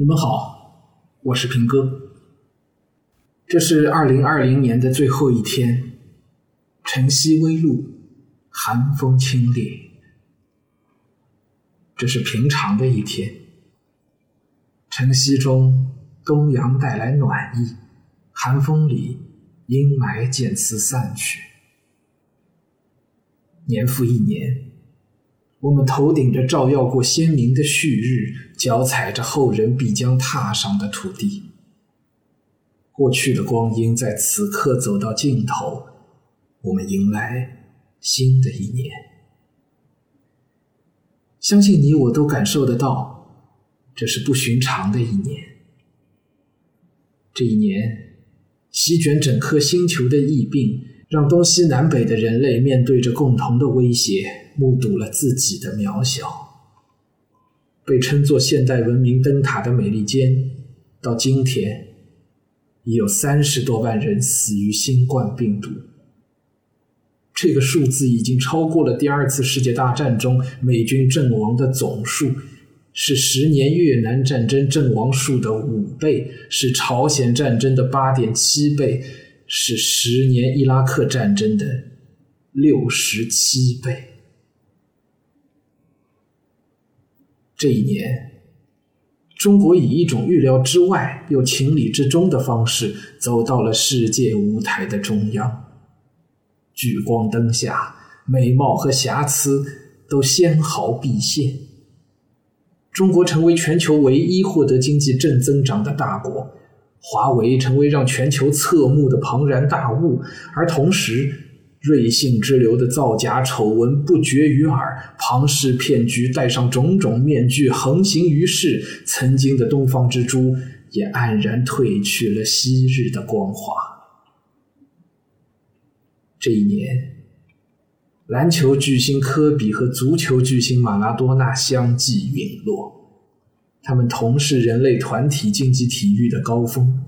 你们好，我是平哥。这是二零二零年的最后一天，晨曦微露，寒风清冽。这是平常的一天，晨曦中东阳带来暖意，寒风里阴霾渐次散去。年复一年。我们头顶着照耀过鲜明的旭日，脚踩着后人必将踏上的土地。过去的光阴在此刻走到尽头，我们迎来新的一年。相信你我都感受得到，这是不寻常的一年。这一年，席卷整颗星球的疫病。让东西南北的人类面对着共同的威胁，目睹了自己的渺小。被称作现代文明灯塔的美利坚，到今天已有三十多万人死于新冠病毒。这个数字已经超过了第二次世界大战中美军阵亡的总数，是十年越南战争阵亡数的五倍，是朝鲜战争的八点七倍。是十年伊拉克战争的六十七倍。这一年，中国以一种预料之外又情理之中的方式走到了世界舞台的中央。聚光灯下，美貌和瑕疵都纤毫毕现。中国成为全球唯一获得经济正增长的大国。华为成为让全球侧目的庞然大物，而同时，瑞幸之流的造假丑闻不绝于耳，庞氏骗局戴上种种面具横行于世，曾经的东方之珠也黯然褪去了昔日的光华。这一年，篮球巨星科比和足球巨星马拉多纳相继陨落。他们同是人类团体竞技体育的高峰，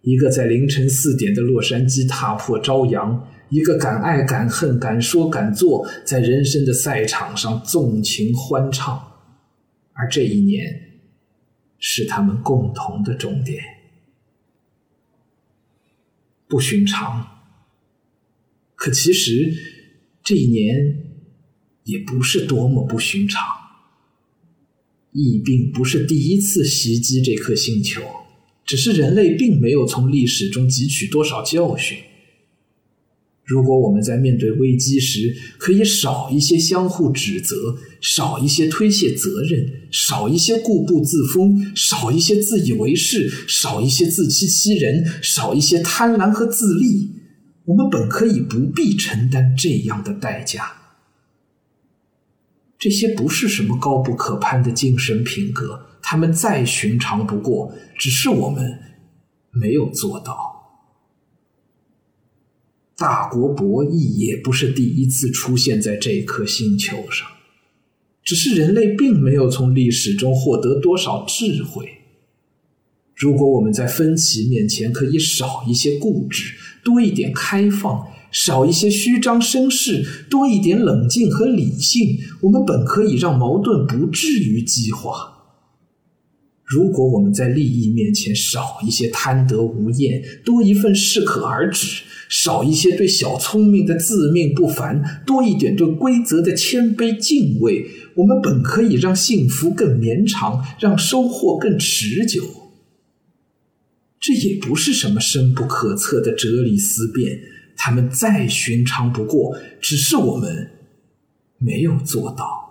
一个在凌晨四点的洛杉矶踏破朝阳，一个敢爱敢恨、敢说敢做，在人生的赛场上纵情欢唱。而这一年，是他们共同的终点。不寻常，可其实这一年也不是多么不寻常。疫病不是第一次袭击这颗星球，只是人类并没有从历史中汲取多少教训。如果我们在面对危机时可以少一些相互指责，少一些推卸责任，少一些固步自封，少一些自以为是，少一些自欺欺人，少一些贪婪和自利，我们本可以不必承担这样的代价。这些不是什么高不可攀的精神品格，他们再寻常不过，只是我们没有做到。大国博弈也不是第一次出现在这颗星球上，只是人类并没有从历史中获得多少智慧。如果我们在分歧面前可以少一些固执，多一点开放。少一些虚张声势，多一点冷静和理性，我们本可以让矛盾不至于激化。如果我们在利益面前少一些贪得无厌，多一份适可而止；少一些对小聪明的自命不凡，多一点对规则的谦卑敬畏，我们本可以让幸福更绵长，让收获更持久。这也不是什么深不可测的哲理思辨。他们再寻常不过，只是我们没有做到。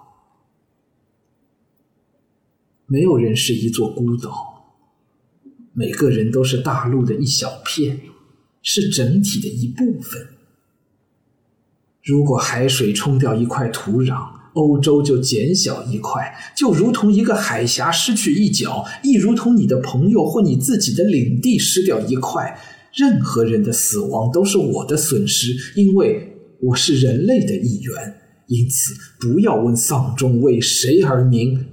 没有人是一座孤岛，每个人都是大陆的一小片，是整体的一部分。如果海水冲掉一块土壤，欧洲就减小一块，就如同一个海峡失去一角，亦如同你的朋友或你自己的领地失掉一块。任何人的死亡都是我的损失，因为我是人类的一员。因此，不要问丧钟为谁而鸣，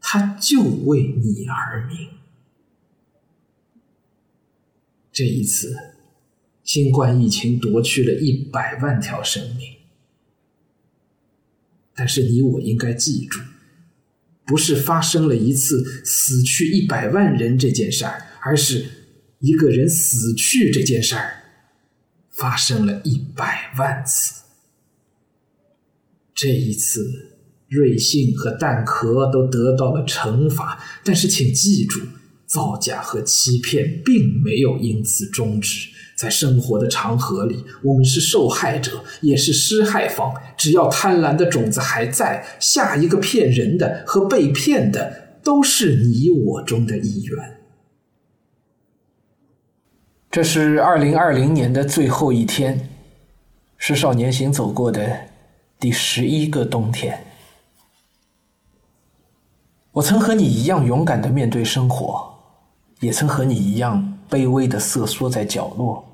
它就为你而鸣。这一次，新冠疫情夺去了一百万条生命，但是你我应该记住，不是发生了一次死去一百万人这件事儿，而是一个人死去这件事儿发生了一百万次。这一次，瑞幸和蛋壳都得到了惩罚，但是请记住，造假和欺骗并没有因此终止。在生活的长河里，我们是受害者，也是施害方。只要贪婪的种子还在，下一个骗人的和被骗的都是你我中的一员。这是二零二零年的最后一天，是少年行走过的第十一个冬天。我曾和你一样勇敢的面对生活，也曾和你一样。卑微的瑟缩在角落。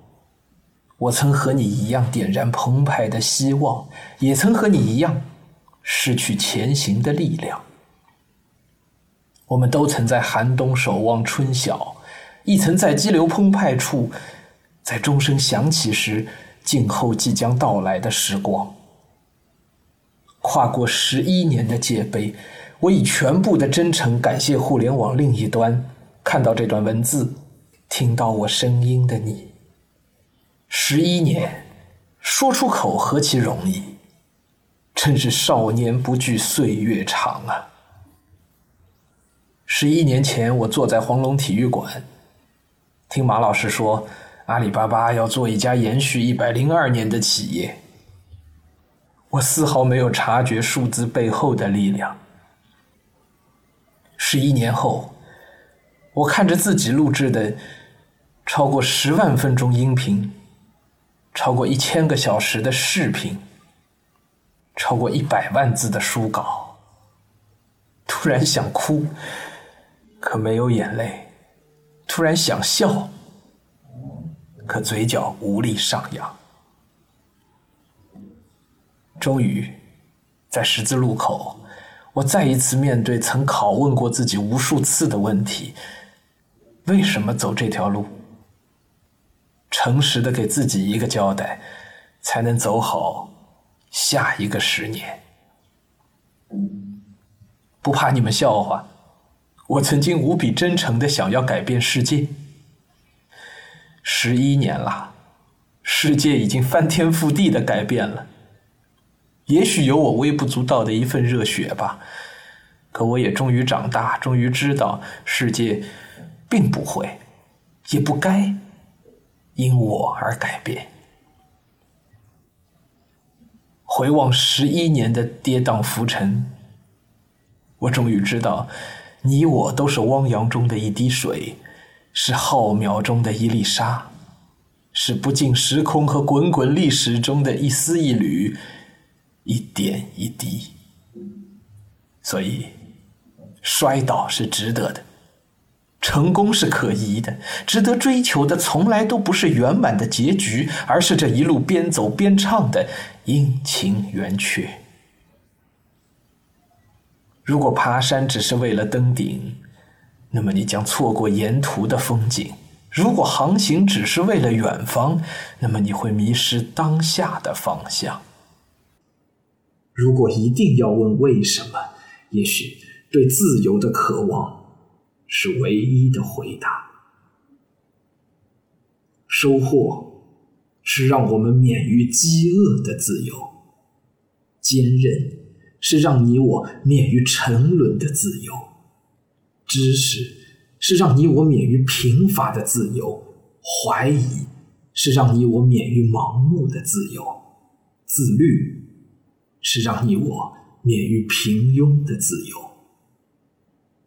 我曾和你一样点燃澎湃的希望，也曾和你一样失去前行的力量。我们都曾在寒冬守望春晓，亦曾在激流澎湃处，在钟声响起时静候即将到来的时光。跨过十一年的界碑，我以全部的真诚感谢互联网另一端看到这段文字。听到我声音的你，十一年，说出口何其容易，真是少年不惧岁月长啊！十一年前，我坐在黄龙体育馆，听马老师说，阿里巴巴要做一家延续一百零二年的企业，我丝毫没有察觉数字背后的力量。十一年后，我看着自己录制的。超过十万分钟音频，超过一千个小时的视频，超过一百万字的书稿，突然想哭，可没有眼泪；突然想笑，可嘴角无力上扬。终于，在十字路口，我再一次面对曾拷问过自己无数次的问题：为什么走这条路？诚实的给自己一个交代，才能走好下一个十年。不怕你们笑话，我曾经无比真诚的想要改变世界。十一年了，世界已经翻天覆地的改变了。也许有我微不足道的一份热血吧，可我也终于长大，终于知道世界并不会，也不该。因我而改变。回望十一年的跌宕浮沉，我终于知道，你我都是汪洋中的一滴水，是浩渺中的一粒沙，是不尽时空和滚滚历史中的一丝一缕、一点一滴。所以，摔倒是值得的。成功是可疑的，值得追求的从来都不是圆满的结局，而是这一路边走边唱的阴晴圆缺。如果爬山只是为了登顶，那么你将错过沿途的风景；如果航行只是为了远方，那么你会迷失当下的方向。如果一定要问为什么，也许对自由的渴望。是唯一的回答。收获是让我们免于饥饿的自由，坚韧是让你我免于沉沦的自由，知识是让你我免于贫乏的自由，怀疑是让你我免于盲目的自由，自律是让你我免于平庸的自由。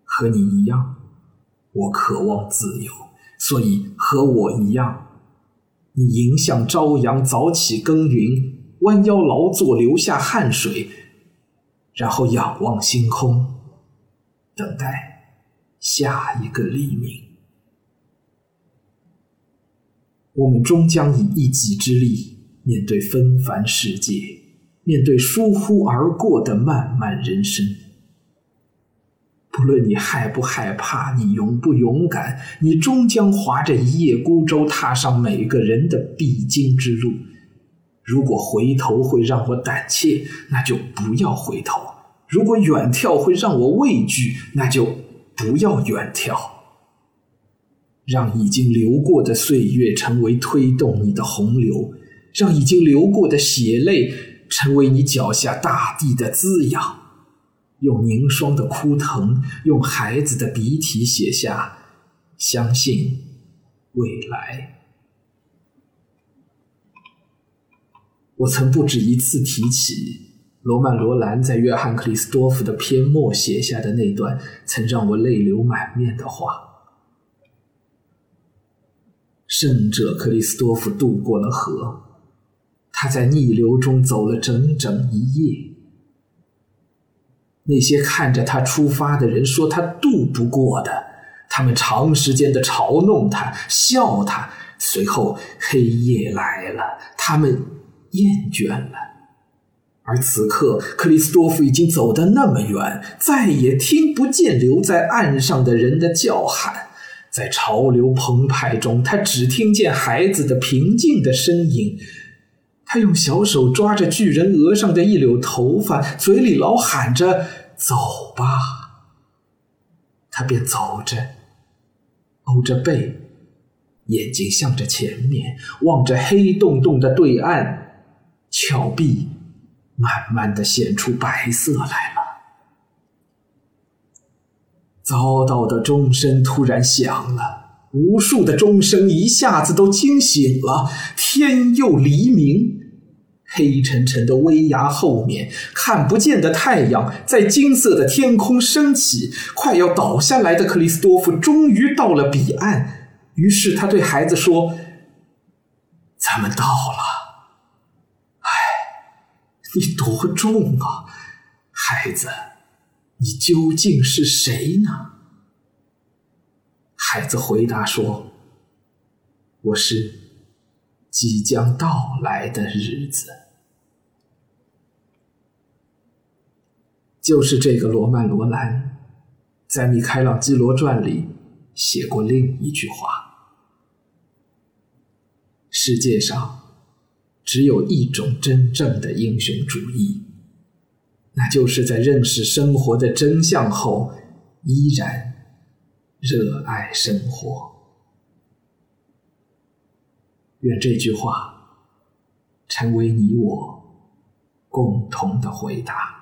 和你一样。我渴望自由，所以和我一样，你迎向朝阳，早起耕耘，弯腰劳作，流下汗水，然后仰望星空，等待下一个黎明。我们终将以一己之力面对纷繁世界，面对疏忽而过的漫漫人生。不论你害不害怕，你勇不勇敢，你终将划着一叶孤舟，踏上每个人的必经之路。如果回头会让我胆怯，那就不要回头，如果远眺会让我畏惧，那就不要远眺。让已经流过的岁月成为推动你的洪流，让已经流过的血泪成为你脚下大地的滋养。用凝霜的枯藤，用孩子的鼻涕写下“相信未来”。我曾不止一次提起罗曼·罗兰在约翰·克里斯多夫的篇末写下的那段曾让我泪流满面的话。圣者克里斯多夫渡过了河，他在逆流中走了整整一夜。那些看着他出发的人说他渡不过的，他们长时间的嘲弄他、笑他。随后黑夜来了，他们厌倦了。而此刻，克里斯多夫已经走得那么远，再也听不见留在岸上的人的叫喊。在潮流澎湃中，他只听见孩子的平静的声音。他用小手抓着巨人额上的一绺头发，嘴里老喊着：“走吧。”他便走着，欧着背，眼睛向着前面，望着黑洞洞的对岸，峭壁慢慢的显出白色来了。遭到的钟声突然响了，无数的钟声一下子都惊醒了。天又黎明，黑沉沉的危崖后面，看不见的太阳在金色的天空升起。快要倒下来的克里斯多夫终于到了彼岸，于是他对孩子说：“咱们到了。你多重啊，孩子。”你究竟是谁呢？孩子回答说：“我是即将到来的日子。”就是这个罗曼·罗兰，在《米开朗基罗传》里写过另一句话：“世界上只有一种真正的英雄主义。”那就是在认识生活的真相后，依然热爱生活。愿这句话成为你我共同的回答。